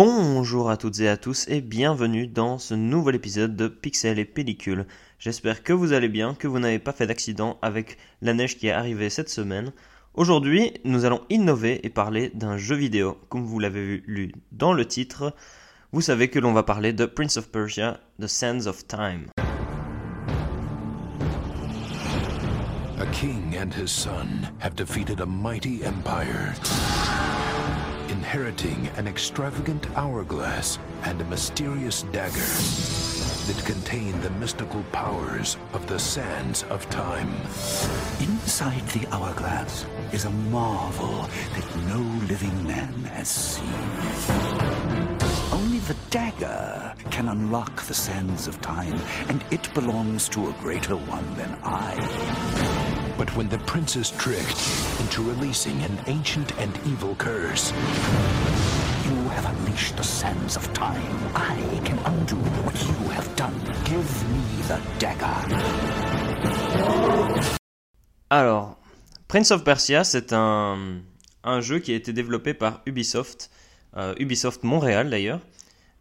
Bonjour à toutes et à tous et bienvenue dans ce nouvel épisode de Pixel et Pellicule. J'espère que vous allez bien, que vous n'avez pas fait d'accident avec la neige qui est arrivée cette semaine. Aujourd'hui, nous allons innover et parler d'un jeu vidéo. Comme vous l'avez lu dans le titre, vous savez que l'on va parler de Prince of Persia, The Sands of Time. A king and his son have defeated a mighty empire. Inheriting an extravagant hourglass and a mysterious dagger that contain the mystical powers of the sands of time. Inside the hourglass is a marvel that no living man has seen. Only the dagger can unlock the sands of time, and it belongs to a greater one than I. But when the prince is tricked into releasing an ancient and evil curse, you have unleashed the sands of time. I can undo what you have done. Give me the dagger. Alors, Prince of Persia, c'est un, un jeu qui a été développé par Ubisoft, euh, Ubisoft Montréal d'ailleurs,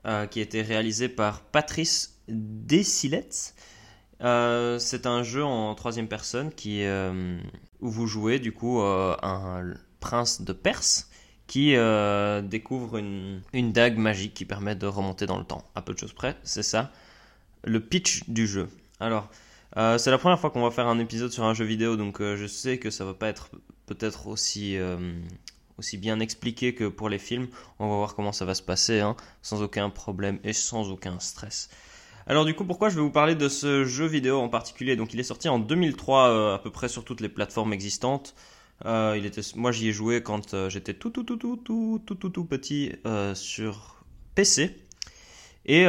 euh, qui a été réalisé par Patrice Desilets euh, c'est un jeu en troisième personne qui, euh, où vous jouez du coup euh, un prince de Perse qui découvre une, une, dague magique qui permet de remonter dans le temps. À peu de choses près, c'est ça le pitch du jeu. Alors, c'est la première fois qu'on va faire un épisode sur un jeu vidéo, donc je sais que ça va pas être peut-être aussi aussi bien expliqué que pour les films. On va voir comment ça va se passer, hein, sans aucun problème et sans aucun stress. Alors du coup, pourquoi je vais vous parler de ce jeu vidéo en particulier? Donc il est sorti en 2003 euh, à peu près sur toutes les plateformes existantes. Euh, il était, moi j'y ai joué quand euh, j'étais tout tout tout tout tout tout tout, tout petit sur PC. Et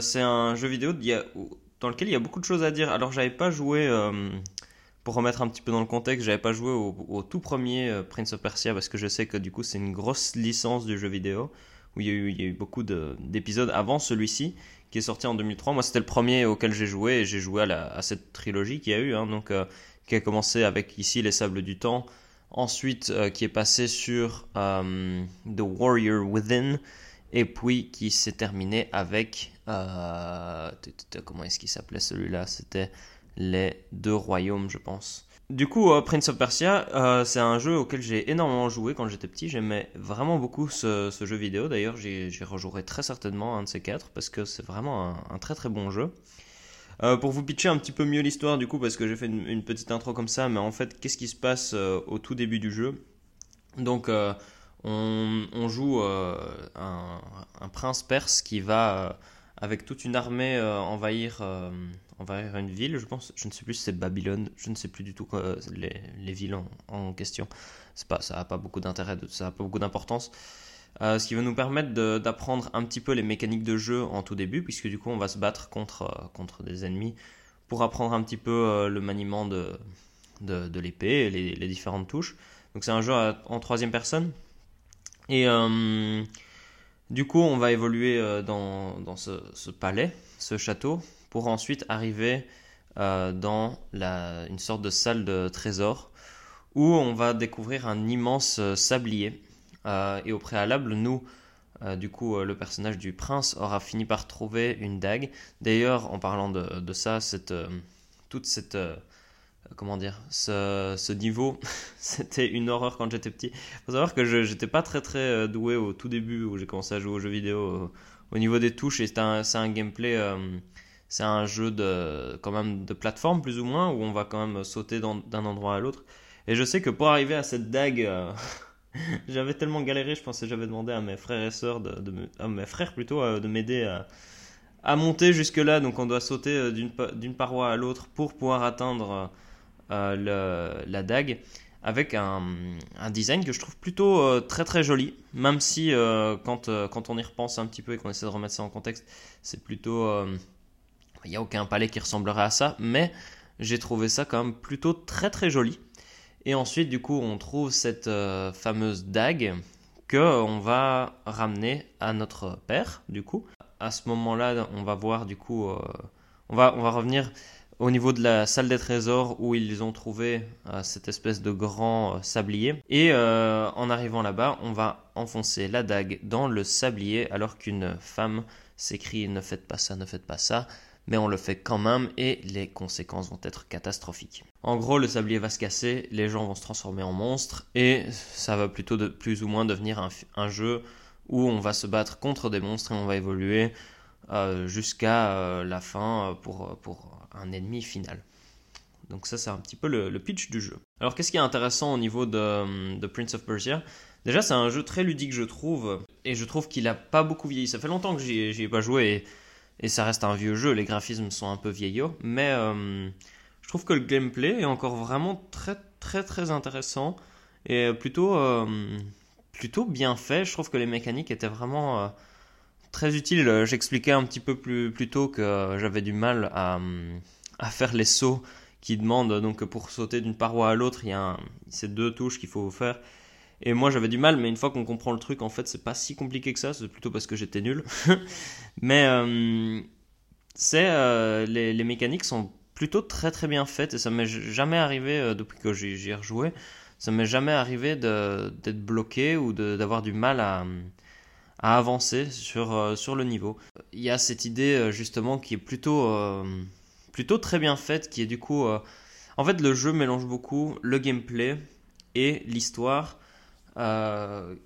c'est un jeu vidéo dans lequel il y a beaucoup de choses à dire. Alors j'avais pas joué, pour remettre un petit peu dans le contexte, j'avais pas joué au, tout premier Prince of Persia parce que je sais que du coup c'est une grosse licence du jeu vidéo où il y a eu, il y a eu beaucoup d'épisodes avant celui-ci qui est sorti en 2003. Moi, c'était le premier auquel j'ai joué et j'ai joué à, cette trilogie qui a eu, hein, donc euh, qui a commencé avec ici Les Sables du Temps, ensuite euh, qui est passé sur euh, The Warrior Within, et puis qui s'est terminé avec comment est-ce qu'il s'appelait celui-là? C'était les deux royaumes, je pense. Du coup, euh, Prince of Persia, euh, c'est un jeu auquel j'ai énormément joué quand j'étais petit. J'aimais vraiment beaucoup ce, jeu vidéo. D'ailleurs, j'y rejouerai très certainement un de ces quatre parce que c'est vraiment un, très très bon jeu. Euh, pour vous pitcher un petit peu mieux l'histoire, du coup, parce que j'ai fait une, petite intro comme ça, mais en fait, qu'est-ce qui se passe au tout début du jeu? Donc, on, joue un, un, prince perse qui va, avec toute une armée, envahir envers une ville, je pense. Je ne sais plus si c'est Babylone, je ne sais plus du tout les, les, villes en, question. C'est pas, ça n'a pas beaucoup d'intérêt, ça n'a pas beaucoup d'importance. Euh, ce qui va nous permettre d'apprendre un petit peu les mécaniques de jeu en tout début, puisque du coup on va se battre contre, euh, contre des ennemis pour apprendre un petit peu euh, le maniement de, de, l'épée les, différentes touches. Donc c'est un jeu en troisième personne. Et du coup on va évoluer dans, dans ce palais, ce château, pour ensuite arriver euh, dans la, une sorte de salle de trésor où on va découvrir un immense euh, sablier. Euh, et au préalable, nous, du coup, le personnage du prince aura fini par trouver une dague. D'ailleurs, en parlant de, ça, cette, toute cette comment dire, ce, ce niveau, c'était une horreur quand j'étais petit. Faut savoir que je n'étais pas très très doué au tout début où j'ai commencé à jouer aux jeux vidéo au, niveau des touches et c'est un, gameplay c'est un jeu de quand même de plateforme plus ou moins où on va quand même sauter d'un endroit à l'autre. Et je sais que pour arriver à cette dague, euh, j'avais tellement galéré, je pensais j'avais demandé à mes frères et sœurs, de, à mes frères plutôt, euh, de m'aider à, à, monter jusque là. Donc on doit sauter euh, d'une paroi à l'autre pour pouvoir atteindre la dague avec un, un, design que je trouve plutôt très très joli, même si quand, quand on y repense un petit peu et qu'on essaie de remettre ça en contexte, c'est plutôt il n'y a aucun palais qui ressemblerait à ça, mais j'ai trouvé ça quand même plutôt très très joli. Et ensuite, du coup, on trouve cette euh, fameuse dague que on va ramener à notre père, du coup. À ce moment-là, on va voir, du coup, euh, on, va, on va revenir au niveau de la salle des trésors où ils ont trouvé euh, cette espèce de grand sablier. Et en arrivant là-bas, on va enfoncer la dague dans le sablier alors qu'une femme s'écrie ne faites pas ça, ne faites pas ça. Mais on le fait quand même et les conséquences vont être catastrophiques. En gros, le sablier va se casser, les gens vont se transformer en monstres et ça va plutôt de plus ou moins devenir un, jeu où on va se battre contre des monstres et on va évoluer euh, jusqu'à euh, la fin pour, pour un ennemi final. Donc ça c'est un petit peu le, pitch du jeu. Alors qu'est-ce qui est intéressant au niveau de, de Prince of Persia? Déjà c'est un jeu très ludique je trouve, et je trouve qu'il a pas beaucoup vieilli. Ça fait longtemps que j'y ai pas joué, et, ça reste un vieux jeu, les graphismes sont un peu vieillots, mais je trouve que le gameplay est encore vraiment très très très intéressant, et plutôt, plutôt bien fait. Je trouve que les mécaniques étaient vraiment très utile. Euh, j'expliquais un petit peu plus, plus tôt que euh, j'avais du mal à, à, faire les sauts qui demandent. Donc pour sauter d'une paroi à l'autre, il y a ces deux touches qu'il faut faire. Et moi j'avais du mal, mais une fois qu'on comprend le truc, en fait c'est pas si compliqué que ça. C'est plutôt parce que j'étais nul. mais euh, c'est les, les, mécaniques sont plutôt très très bien faites et ça m'est jamais arrivé depuis que j'y ai rejoué. Ça m'est jamais arrivé d'être bloqué ou d'avoir du mal à à avancer sur, euh, sur le niveau. Il y a cette idée euh, justement qui est plutôt, euh, plutôt très bien faite, qui est du coup... en fait, le jeu mélange beaucoup le gameplay et l'histoire,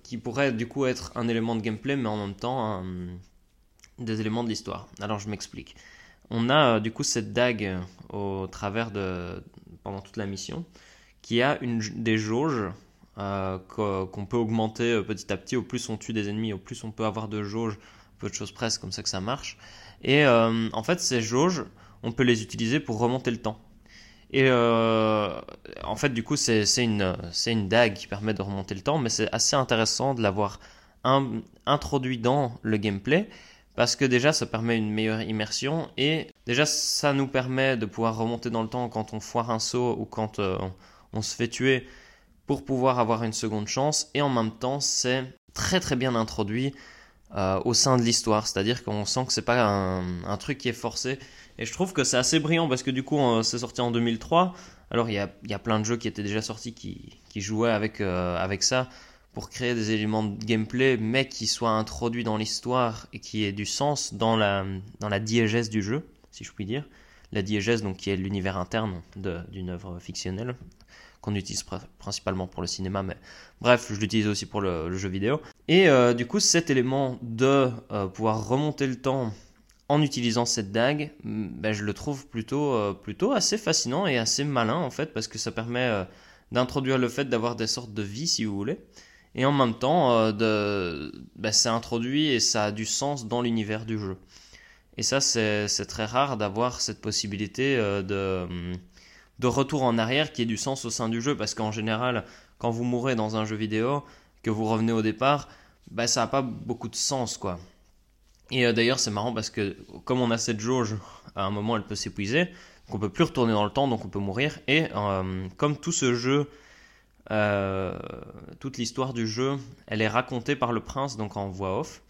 qui pourrait du coup être un élément de gameplay, mais en même temps des éléments de l'histoire. Alors je m'explique. On a du coup cette dague au travers de pendant toute la mission qui a une des jauges euh, qu'on peut augmenter euh, petit à petit. Au plus on tue des ennemis, au plus on peut avoir de jauges, peu de choses près, comme ça que ça marche. Et euh, en fait, ces jauges, on peut les utiliser pour remonter le temps. Et en fait, du coup, c'est une, une dague qui permet de remonter le temps, mais c'est assez intéressant de l'avoir introduit dans le gameplay parce que déjà ça permet une meilleure immersion et déjà ça nous permet de pouvoir remonter dans le temps quand on foire un saut ou quand on se fait tuer pour pouvoir avoir une seconde chance. Et en même temps c'est très très bien introduit euh, au sein de l'histoire, c'est-à-dire qu'on sent que c'est pas un, truc qui est forcé et je trouve que c'est assez brillant parce que du coup c'est sorti en 2003, alors il y a, y a, plein de jeux qui étaient déjà sortis qui, jouaient avec, euh, avec ça pour créer des éléments de gameplay mais qui soient introduits dans l'histoire et qui aient du sens dans la, dans la diégèse du jeu, si je puis dire. La diégèse donc qui est l'univers interne d'une œuvre fictionnelle qu'on utilise principalement pour le cinéma, mais bref, je l'utilise aussi pour le, jeu vidéo. Et euh, du coup, cet élément de euh, pouvoir remonter le temps en utilisant cette dague, mm, ben, je le trouve plutôt, euh, plutôt assez fascinant et assez malin en fait, parce que ça permet d'introduire le fait d'avoir des sortes de vie, si vous voulez. Et en même temps, de, ben, c'est introduit et ça a du sens dans l'univers du jeu. Et ça, c'est très rare d'avoir cette possibilité de mm, de retour en arrière qui ait du sens au sein du jeu, parce qu'en général, quand vous mourrez dans un jeu vidéo, que vous revenez au départ, bah, ça n'a pas beaucoup de sens, quoi. Et euh, d'ailleurs, c'est marrant parce que comme on a cette jauge, à un moment, elle peut s'épuiser, donc on peut plus retourner dans le temps, donc on peut mourir. Et euh, comme tout ce jeu, euh, toute l'histoire du jeu, elle est racontée par le prince, donc en voix off,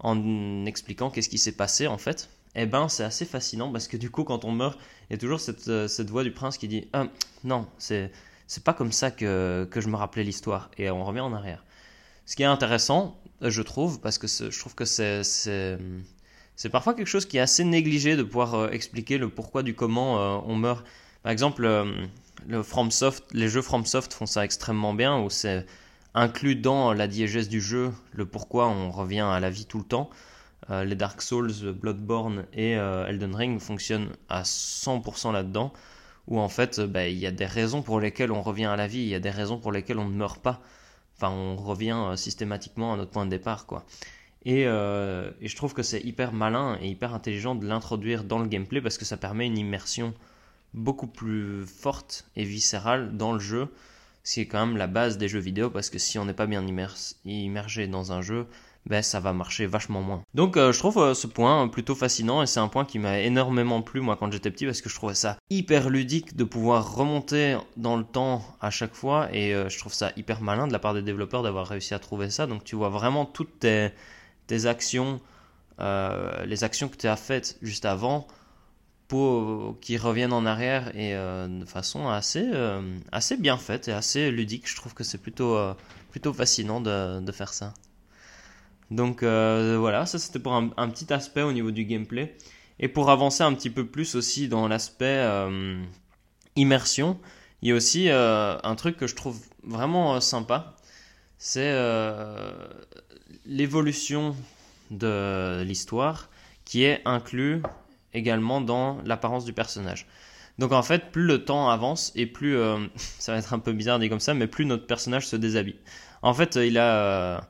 en expliquant qu'est-ce qui s'est passé en fait eh ben c'est assez fascinant parce que du coup quand on meurt, il y a toujours cette, cette voix du prince qui dit ah, non, c'est c'est pas comme ça que, que je me rappelais l'histoire et on revient en arrière. Ce qui est intéressant, je trouve, parce que je trouve que c'est c'est parfois quelque chose qui est assez négligé de pouvoir euh, expliquer le pourquoi du comment euh, on meurt. Par exemple, le FromSoft, les jeux FromSoft font ça extrêmement bien, où c'est inclus dans la diégèse du jeu le pourquoi on revient à la vie tout le temps. Euh, les Dark Souls, Bloodborne et euh, Elden Ring fonctionnent à 100% là-dedans, où en fait, bah, il y a des raisons pour lesquelles on revient à la vie, il y a des raisons pour lesquelles on ne meurt pas. Enfin, on revient euh, systématiquement à notre point de départ, quoi. Et, et je trouve que c'est hyper malin et hyper intelligent de l'introduire dans le gameplay parce que ça permet une immersion beaucoup plus forte et viscérale dans le jeu, ce qui est quand même la base des jeux vidéo parce que si on n'est pas bien immergé dans un jeu, ben, ça va marcher vachement moins. Donc euh, je trouve euh, ce point plutôt fascinant et c'est un point qui m'a énormément plu moi quand j'étais petit parce que je trouvais ça hyper ludique de pouvoir remonter dans le temps à chaque fois et euh, je trouve ça hyper malin de la part des développeurs d'avoir réussi à trouver ça. Donc tu vois vraiment toutes tes, actions, les actions que tu as faites juste avant qui reviennent en arrière et de façon assez, assez bien faite et assez ludique. Je trouve que c'est plutôt, plutôt fascinant de, de faire ça. Donc voilà, ça c'était pour un, petit aspect au niveau du gameplay. Et pour avancer un petit peu plus aussi dans l'aspect immersion, il y a aussi un truc que je trouve vraiment sympa c'est euh, l'évolution de l'histoire qui est inclus également dans l'apparence du personnage. Donc en fait, plus le temps avance et plus, euh, ça va être un peu bizarre dit comme ça, mais plus notre personnage se déshabille. En fait, il a, euh,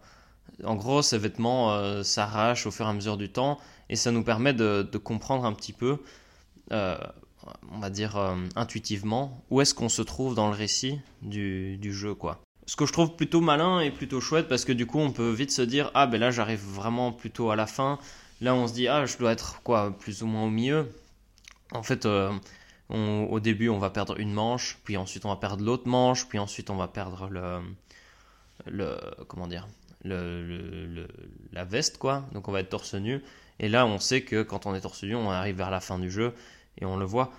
en gros, ses vêtements s'arrachent au fur et à mesure du temps et ça nous permet de, comprendre un petit peu, on va dire intuitivement, où est-ce qu'on se trouve dans le récit du, jeu, quoi. Ce que je trouve plutôt malin et plutôt chouette parce que du coup on peut vite se dire ah ben là j'arrive vraiment plutôt à la fin. Là on se dit ah je dois être quoi plus ou moins au milieu en fait euh, au début on va perdre une manche puis ensuite on va perdre l'autre manche puis ensuite on va perdre le le comment dire la veste quoi donc on va être torse nu et là on sait que quand on est torse nu on arrive vers la fin du jeu et on le voit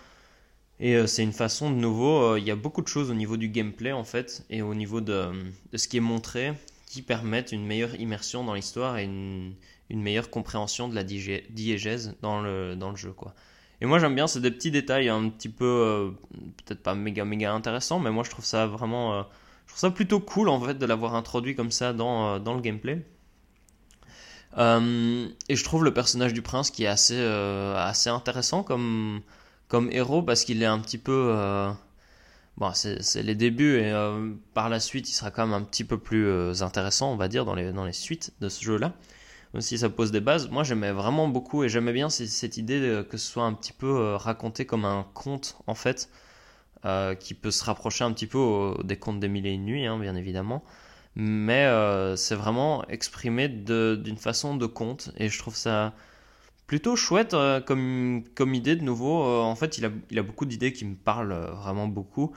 et euh, c'est une façon de nouveau, euh, il y a beaucoup de choses au niveau du gameplay en fait, et au niveau de, ce qui est montré, qui permettent une meilleure immersion dans l'histoire et une, meilleure compréhension de la diégèse dans le, dans le jeu. quoi. Et moi j'aime bien, c'est des petits détails un petit peu, euh, peut-être pas méga méga intéressants, mais moi je trouve ça vraiment, je trouve ça plutôt cool en fait de l'avoir introduit comme ça dans, dans le gameplay. et je trouve le personnage du prince qui est assez, assez intéressant comme, héros parce qu'il est un petit peu. Euh, bon, c'est les débuts et euh, par la suite, il sera quand même un petit peu plus euh, intéressant, on va dire, dans les, dans les suites de ce jeu-là. Même si ça pose des bases. Moi, j'aimais vraiment beaucoup et j'aimais bien cette idée que ce soit un petit peu raconté comme un conte, en fait, qui peut se rapprocher un petit peu des contes des mille et une nuits, hein, bien évidemment. Mais c'est vraiment exprimé d'une façon de conte et je trouve ça plutôt chouette euh, comme, idée de nouveau. Euh, en fait, il a, beaucoup d'idées qui me parlent euh, vraiment beaucoup.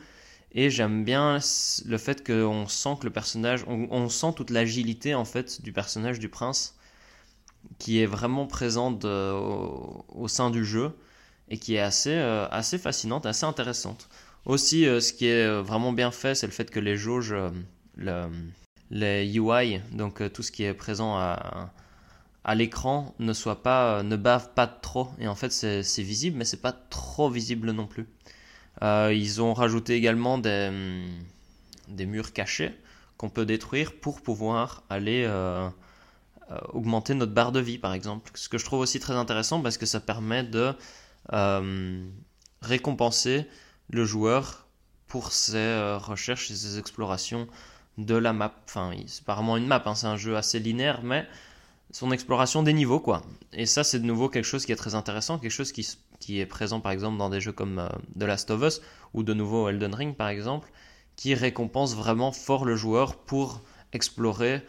Et j'aime bien le fait qu'on sent que le personnage, on, sent toute l'agilité en fait du personnage du prince qui est vraiment présente au, sein du jeu et qui est assez fascinante, assez intéressante. Aussi, ce qui est vraiment bien fait, c'est le fait que les jauges, le, les UI, donc tout ce qui est présent à, à l'écran ne soit pas euh, ne bave pas trop. Et en fait c'est visible mais c'est pas trop visible non plus. Euh, ils ont rajouté également des, hum, des murs cachés qu'on peut détruire pour pouvoir aller euh, augmenter notre barre de vie par exemple. Ce que je trouve aussi très intéressant parce que ça permet de récompenser le joueur pour ses recherches et ses explorations de la map enfin c'est pas vraiment une map hein, c'est un jeu assez linéaire mais son exploration des niveaux, quoi. Et ça, c'est de nouveau quelque chose qui est très intéressant, quelque chose qui, qui est présent, par exemple, dans des jeux comme euh, The Last of Us ou de nouveau Elden Ring, par exemple, qui récompense vraiment fort le joueur pour explorer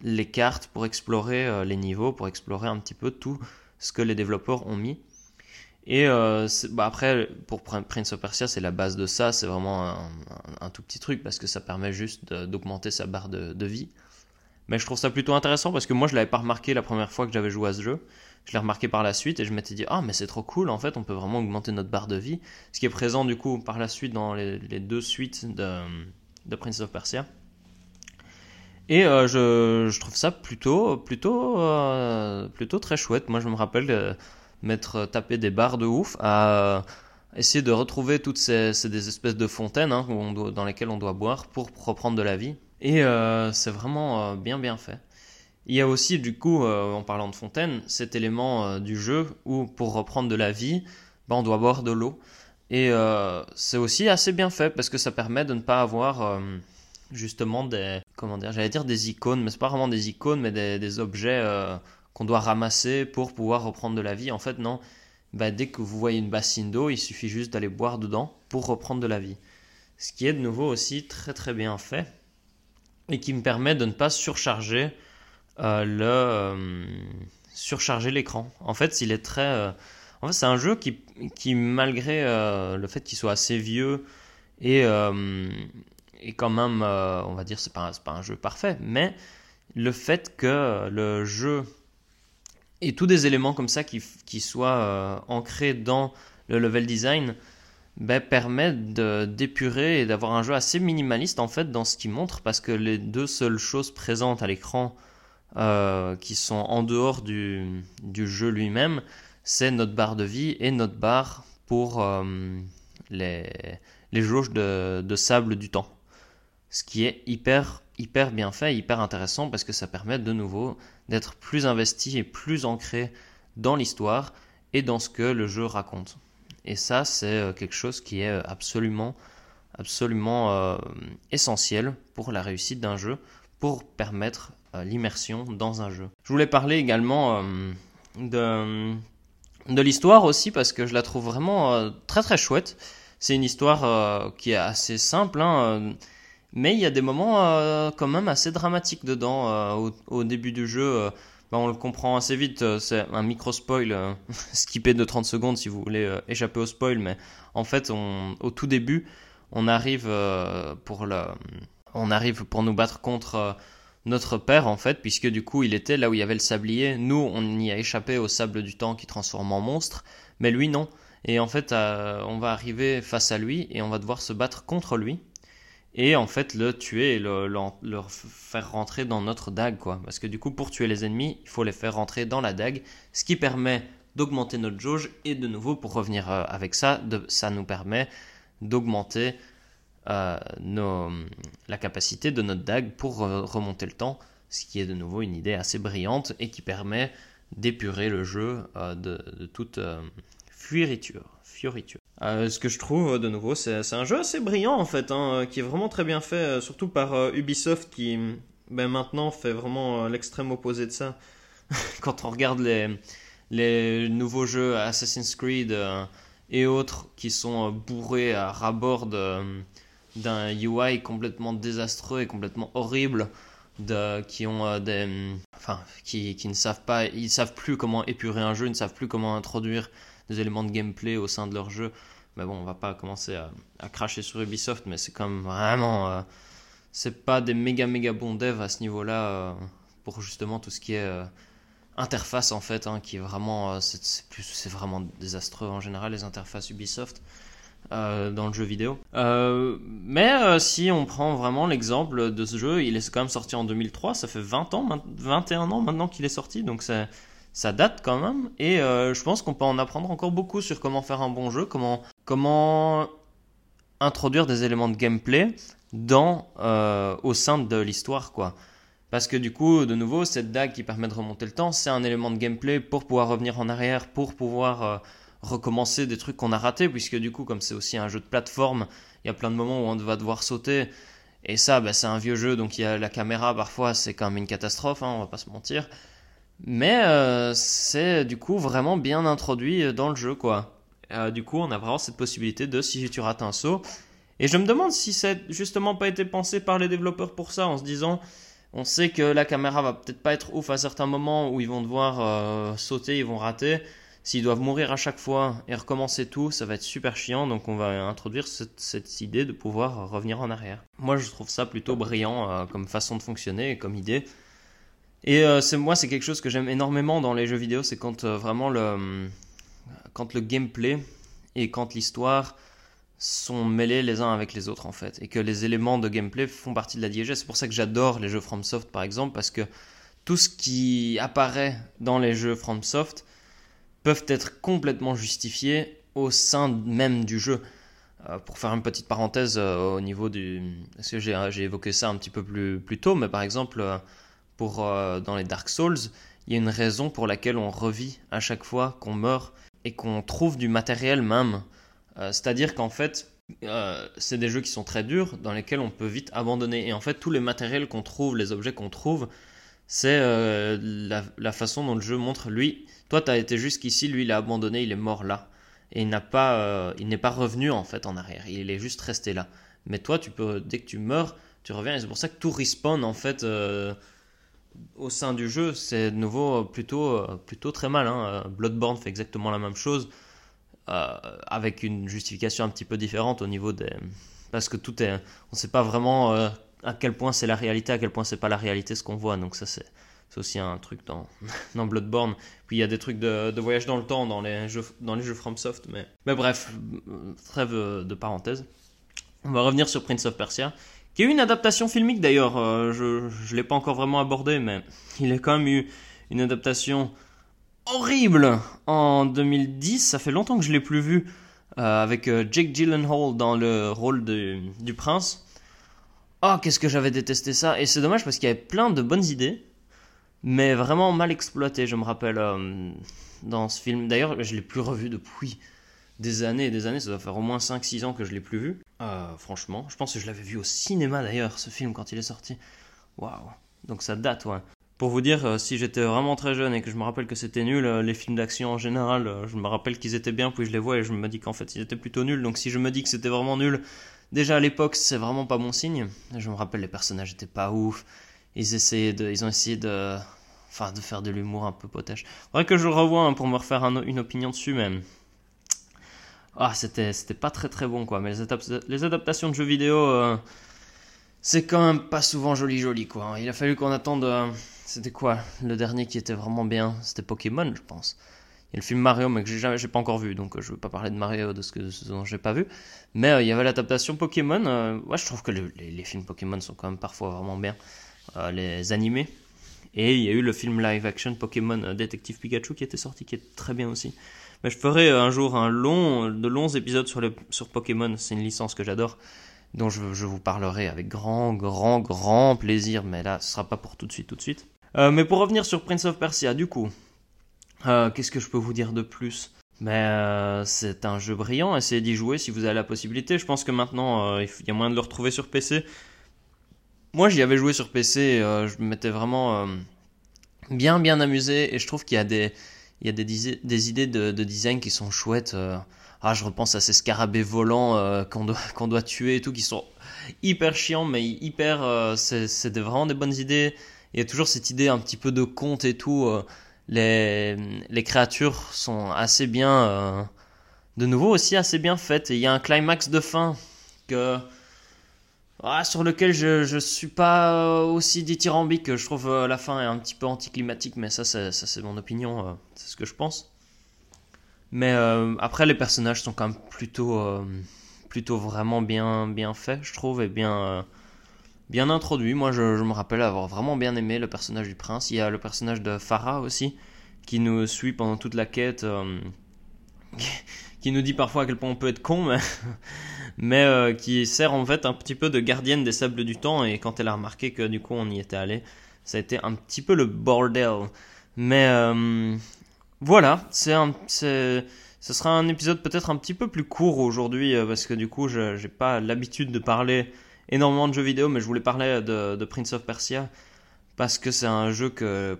les cartes, pour explorer euh, les niveaux, pour explorer un petit peu tout ce que les développeurs ont mis. Et euh, bah après, pour Prince of Persia, c'est la base de ça, c'est vraiment un, tout petit truc parce que ça permet juste d'augmenter sa barre de, vie. Mais je trouve ça plutôt intéressant parce que moi je l'avais pas remarqué la première fois que j'avais joué à ce jeu. Je l'ai remarqué par la suite et je m'étais dit ah mais c'est trop cool en fait on peut vraiment augmenter notre barre de vie. Ce qui est présent du coup par la suite dans les, deux suites de, de, Prince of Persia. Et euh, je, trouve ça plutôt plutôt euh, plutôt très chouette. Moi je me rappelle m'être tapé des barres de ouf à essayer de retrouver toutes ces, des espèces de fontaines hein, dans lesquelles on doit boire pour reprendre de la vie. Et euh, c'est vraiment euh, bien bien fait. Il y a aussi du coup, euh, en parlant de fontaine, cet élément du jeu où pour reprendre de la vie, bah, on doit boire de l'eau. Et c'est aussi assez bien fait parce que ça permet de ne pas avoir justement des comment dire, j'allais dire des icônes, mais c'est pas vraiment des icônes, mais des, objets qu'on doit ramasser pour pouvoir reprendre de la vie. En fait, non. Bah, dès que vous voyez une bassine d'eau, il suffit juste d'aller boire dedans pour reprendre de la vie. Ce qui est de nouveau aussi très très bien fait et qui me permet de ne pas surcharger euh, le euh, surcharger l'écran. En fait, il est très euh, en fait, c'est un jeu qui, qui malgré le fait qu'il soit assez vieux et, et quand même, on va dire, c'est pas, pas un jeu parfait, mais le fait que le jeu ait tous des éléments comme ça qui, qui soient ancrés dans le level design ben, permet d'épurer et d'avoir un jeu assez minimaliste en fait dans ce qu'il montre parce que les deux seules choses présentes à l'écran euh, qui sont en dehors du, du jeu lui-même, c'est notre barre de vie et notre barre pour euh, les, les jauges de, de, sable du temps. Ce qui est hyper, hyper bien fait, hyper intéressant parce que ça permet de nouveau d'être plus investi et plus ancré dans l'histoire et dans ce que le jeu raconte. Et ça, c'est euh, quelque chose qui est euh, absolument, absolument euh, essentiel pour la réussite d'un jeu, pour permettre l'immersion dans un jeu. Je voulais parler également de, l'histoire aussi parce que je la trouve vraiment très très chouette. C'est une histoire qui est assez simple, hein, mais il y a des moments quand même assez dramatiques dedans. Au, au, début du jeu, bah, on le comprend assez vite. Euh, c'est un micro spoil, euh, skippé de 30 secondes si vous voulez euh, échapper au spoil. Mais en fait, au tout début, on arrive pour le, on arrive pour nous battre contre notre père en fait, puisque du coup il était là où il y avait le sablier. Nous, on y a échappé au sable du temps qui transforme en monstre, mais lui non. Et en fait, on va arriver face à lui et on va devoir se battre contre lui et en fait le tuer et le, faire rentrer dans notre dague quoi. Parce que du coup pour tuer les ennemis il faut les faire rentrer dans la dague ce qui permet d'augmenter notre jauge et de nouveau pour revenir euh, avec ça ça nous permet d'augmenter euh, la capacité de notre dague pour remonter le temps ce qui est de nouveau une idée assez brillante et qui permet d'épurer le jeu euh, de, toute fuiriture fioriture euh, ce que je trouve de nouveau, c'est un jeu assez brillant en fait, hein, qui est vraiment très bien fait, euh, surtout par euh, Ubisoft qui ben, maintenant fait vraiment l'extrême opposé de ça. Quand on regarde les, nouveaux jeux Assassin's Creed et autres qui sont bourrés à rabord d'un UI complètement désastreux et complètement horrible, qui ont des, enfin, qui, qui ne savent pas, ils savent plus comment épurer un jeu, ils ne savent plus comment introduire des éléments de gameplay au sein de leur jeu. Mais bon, on va pas commencer à, cracher sur Ubisoft, mais c'est quand même vraiment. Euh, c'est pas des méga méga bons devs à ce niveau-là euh, pour justement tout ce qui est euh, interface en fait, hein, qui est vraiment. c'est vraiment désastreux en général les interfaces Ubisoft. dans le jeu vidéo. mais si on prend vraiment l'exemple de ce jeu, il est quand même sorti en 2003, ça fait 20 ans, 21 ans maintenant qu'il est sorti, donc c'est ça date quand même et euh, je pense qu'on peut en apprendre encore beaucoup sur comment faire un bon jeu, comment comment introduire des éléments de gameplay dans euh, au sein de l'histoire quoi. Parce que du coup, de nouveau, cette dague qui permet de remonter le temps, c'est un élément de gameplay pour pouvoir revenir en arrière, pour pouvoir euh, recommencer des trucs qu'on a ratés, puisque du coup, comme c'est aussi un jeu de plateforme, il y a plein de moments où on va devoir sauter. Et ça, bah, c'est un vieux jeu, donc il y a la caméra, parfois, c'est quand même une catastrophe, hein, on va pas se mentir. Mais euh, c'est du coup vraiment bien introduit euh, dans le jeu, quoi. Euh, du coup, on a vraiment cette possibilité de si tu rates un saut. Et je me demande si ça justement pas été pensé par les développeurs pour ça, en se disant, on sait que la caméra va peut-être pas être ouf à certains moments où ils vont devoir sauter, ils vont rater. S'ils doivent mourir à chaque fois et recommencer tout, ça va être super chiant. Donc on va introduire cette, idée de pouvoir revenir en arrière. Moi, je trouve ça plutôt brillant comme façon de fonctionner et comme idée. Et euh, moi, c'est quelque chose que j'aime énormément dans les jeux vidéo, c'est quand euh, vraiment le, quand le gameplay et quand l'histoire sont mêlés les uns avec les autres en fait, et que les éléments de gameplay font partie de la diégèse. C'est pour ça que j'adore les jeux FromSoft par exemple, parce que tout ce qui apparaît dans les jeux FromSoft peuvent être complètement justifiés au sein même du jeu. Euh, pour faire une petite parenthèse au niveau du... Parce que j'ai évoqué ça un petit peu plus, plus tôt, mais par exemple euh, dans les Dark Souls, il y a une raison pour laquelle on revit à chaque fois qu'on meurt et qu'on trouve du matériel même. Euh, c'est-à-dire qu'en fait, euh, c'est des jeux qui sont très durs, dans lesquels on peut vite abandonner. Et en fait, tous les matériels qu'on trouve, les objets qu'on trouve, c'est la, façon dont le jeu montre, lui, toi, tu as été jusqu'ici, lui, il a abandonné, il est mort là. Et il n'a pas, il n'est pas revenu en fait en arrière, il est juste resté là. Mais toi, tu peux, dès que tu meurs, tu reviens, et c'est pour ça que tout respawn en fait au sein du jeu, c'est de nouveau plutôt, euh, plutôt très mal. Hein. Bloodborne fait exactement la même chose, euh, avec une justification un petit peu différente au niveau des. Parce que tout est. On ne sait pas vraiment euh, à quel point c'est la réalité, à quel point c'est pas la réalité ce qu'on voit. Donc, ça, c'est C'est aussi un truc dans, dans Bloodborne. Puis il y a des trucs de, de, voyage dans le temps dans les jeux, dans les jeux FromSoft. Mais, mais bref, trêve de parenthèse. On va revenir sur Prince of Persia, qui a eu une adaptation filmique d'ailleurs. Euh, je ne l'ai pas encore vraiment abordé, mais il a quand même eu une adaptation horrible en 2010. Ça fait longtemps que je l'ai plus vu. Euh, avec euh, Jake Gyllenhaal dans le rôle du prince. Oh, qu'est-ce que j'avais détesté ça. Et c'est dommage parce qu'il y avait plein de bonnes idées mais vraiment mal exploité, je me rappelle, dans ce film. D'ailleurs, je l'ai plus revu depuis des années et des années, ça doit faire au moins 5-6 ans que je l'ai plus vu. Euh, franchement, je pense que je l'avais vu au cinéma d'ailleurs, ce film, quand il est sorti. Waouh, donc ça date, ouais. Pour vous dire, euh, si j'étais vraiment très jeune et que je me rappelle que c'était nul, les films d'action en général, je me rappelle qu'ils étaient bien, puis je les vois et je me dis qu'en fait ils étaient plutôt nuls. Donc si je me dis que c'était vraiment nul, déjà à l'époque, c'est vraiment pas mon signe. Je me rappelle les personnages étaient pas ouf ils essayaient de, ils ont essayé de, enfin, de faire de l'humour un peu potache. Faudrait que je le revoie hein, pour me refaire une opinion dessus, même. Ah, c'était, pas très très bon, quoi. Mais les, adaptations de jeux vidéo, euh, c'est quand même pas souvent joli joli, quoi. Il a fallu qu'on attende. Euh, c'était quoi le dernier qui était vraiment bien? C'était Pokémon, je pense. Il y a le film Mario, mais que j'ai, jamais, pas encore vu, donc euh, je veux pas parler de Mario, de ce, que, j'ai pas vu. Mais il y avait l'adaptation Pokémon. ouais, je trouve que les, les, films Pokémon sont quand même parfois vraiment bien. Les animés. Et il y a eu le film live action Pokémon Détective Pikachu qui était sorti, qui est très bien aussi. Mais je ferai euh, un jour un long, de longs épisodes sur, Pokémon. C'est une licence que j'adore, dont je, vous parlerai avec grand, grand, grand plaisir. Mais là, ce sera pas pour tout de suite, tout de suite. Euh, mais pour revenir sur Prince of Persia, du coup, euh, qu'est-ce que je peux vous dire de plus? Mais euh, c'est un jeu brillant, essayez d'y jouer si vous avez la possibilité. Je pense que maintenant, il y a moyen de le retrouver sur PC. Moi, j'y avais joué sur PC, euh, je m'étais vraiment bien bien amusé et je trouve qu'il y a des il y a des, idées de, de, design qui sont chouettes. Euh. ah, je repense à ces scarabées volants qu'on doit qu'on doit tuer et tout qui sont hyper chiants mais hyper c'est vraiment des bonnes idées. Il y a toujours cette idée un petit peu de conte et tout. les les créatures sont assez bien de nouveau aussi assez bien faites et il y a un climax de fin que ah, sur lequel je je suis pas euh, aussi dithyrambique. Je trouve euh, la fin est un petit peu anticlimatique, mais ça, ça, c'est mon opinion, euh, c'est ce que je pense. Mais après, les personnages sont quand même plutôt, plutôt vraiment bien, bien faits, je trouve, et bien, bien introduits. Moi, je, je, me rappelle avoir vraiment bien aimé le personnage du prince. Il y a le personnage de Farah aussi, qui nous suit pendant toute la quête, qui nous dit parfois à quel point on peut être con, mais euh, qui sert en fait un petit peu de gardienne des sables du temps. Et quand elle a remarqué que du coup on y était allé, ça a été un petit peu le bordel. Mais euh, voilà, c'est un, ce sera un épisode peut-être un petit peu plus court aujourd'hui euh, parce que du coup je j'ai pas l'habitude de parler énormément de jeux vidéo, mais je voulais parler de Prince of Persia parce que c'est un jeu que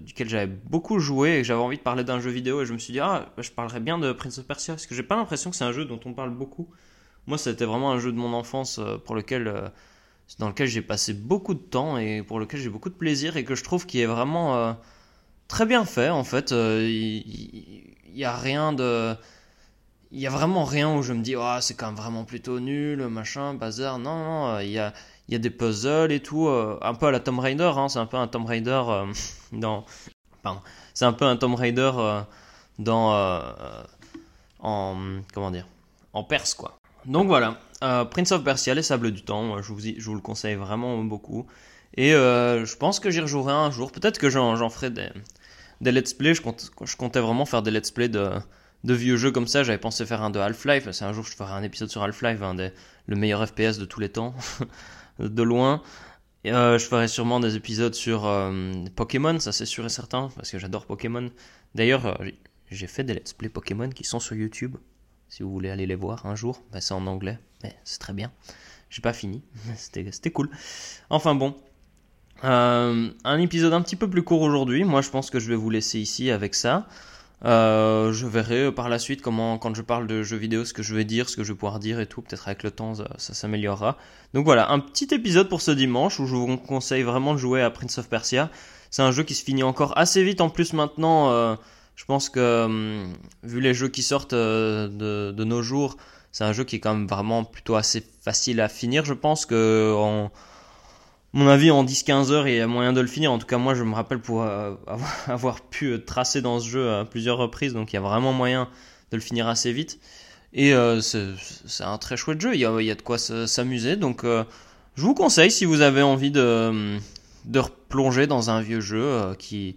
duquel j'avais beaucoup joué et que j'avais envie de parler d'un jeu vidéo et je me suis dit ah je parlerais bien de Prince of Persia parce que j'ai pas l'impression que c'est un jeu dont on parle beaucoup moi, c'était vraiment un jeu de mon enfance euh, pour lequel, euh, dans lequel j'ai passé beaucoup de temps et pour lequel j'ai beaucoup de plaisir et que je trouve qui est vraiment euh, très bien fait. En fait, il n'y a rien de. Il y a vraiment rien où je me dis, oh, c'est quand même vraiment plutôt nul, machin, bazar. Non, non, il y a, il y a des puzzles et tout, un peu à la Tomb Raider, hein, c'est un peu un Tomb Raider dans. Pardon. C'est un peu un Tomb Raider dans. en. Comment dire En Perse, quoi. Donc voilà, euh, Prince of Persia, les sables du temps, je vous, le conseille vraiment beaucoup. Et euh, je pense que j'y rejouerai un jour. Peut-être que j'en ferai des, let's play. Je, comptais vraiment faire des let's play de, vieux jeux comme ça. J'avais pensé faire un de Half-Life. C'est un jour je ferai un épisode sur Half-Life, le meilleur FPS de tous les temps, de loin. Euh, je ferai sûrement des épisodes sur Pokémon, ça c'est sûr et certain, parce que j'adore Pokémon. D'ailleurs, j'ai fait des let's play Pokémon qui sont sur YouTube. Si vous voulez aller les voir un jour, ben, c'est en anglais, mais c'est très bien. J'ai pas fini, c'était cool. Enfin bon, euh, un épisode un petit peu plus court aujourd'hui. Moi, je pense que je vais vous laisser ici avec ça. Euh, je verrai par la suite comment, quand je parle de jeux vidéo, ce que je vais dire, ce que je vais pouvoir dire et tout. Peut-être avec le temps, ça, s'améliorera. Donc voilà, un petit épisode pour ce dimanche où je vous conseille vraiment de jouer à Prince of Persia. C'est un jeu qui se finit encore assez vite en plus maintenant. Euh, je pense que, hum, vu les jeux qui sortent euh, de, nos jours, c'est un jeu qui est quand même vraiment plutôt assez facile à finir. Je pense que mon avis, en 10-15 heures, il y a moyen de le finir. En tout cas, moi, je me rappelle pour avoir pu tracer dans ce jeu à plusieurs reprises, donc il y a vraiment moyen de le finir assez vite. Et c'est un très chouette jeu, il y a, de quoi s'amuser. Donc, je vous conseille, si vous avez envie de, replonger dans un vieux jeu qui,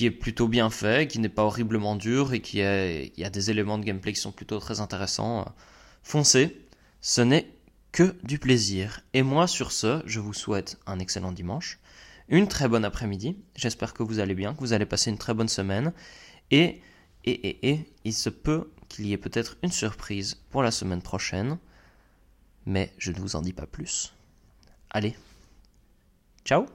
est plutôt bien fait, qui n'est pas horriblement dur et qui a, a des éléments de gameplay qui sont plutôt très intéressants, foncez, ce n'est que du plaisir. Et moi, sur ce, je vous souhaite un excellent dimanche, une très bonne après-midi, j'espère que vous allez bien, que vous allez passer une très bonne semaine, et, et, et, et, il se peut qu'il y ait peut-être une surprise pour la semaine prochaine, mais je ne vous en dis pas plus. Allez, ciao